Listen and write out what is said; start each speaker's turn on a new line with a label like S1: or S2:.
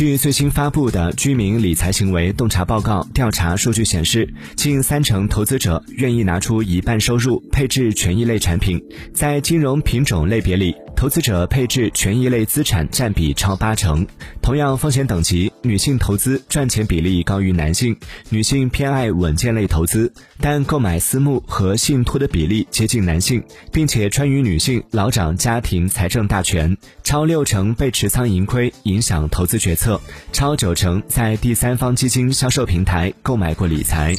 S1: 据最新发布的居民理财行为洞察报告调查数据显示，近三成投资者愿意拿出一半收入配置权益类产品。在金融品种类别里，投资者配置权益类资产占比超八成。同样风险等级，女性投资赚钱比例高于男性，女性偏爱稳健类投资，但购买私募和信托的比例接近男性，并且川渝女性老掌家庭财政大权，超六成被持仓盈亏影响投资决策。超九成在第三方基金销售平台购买过理财。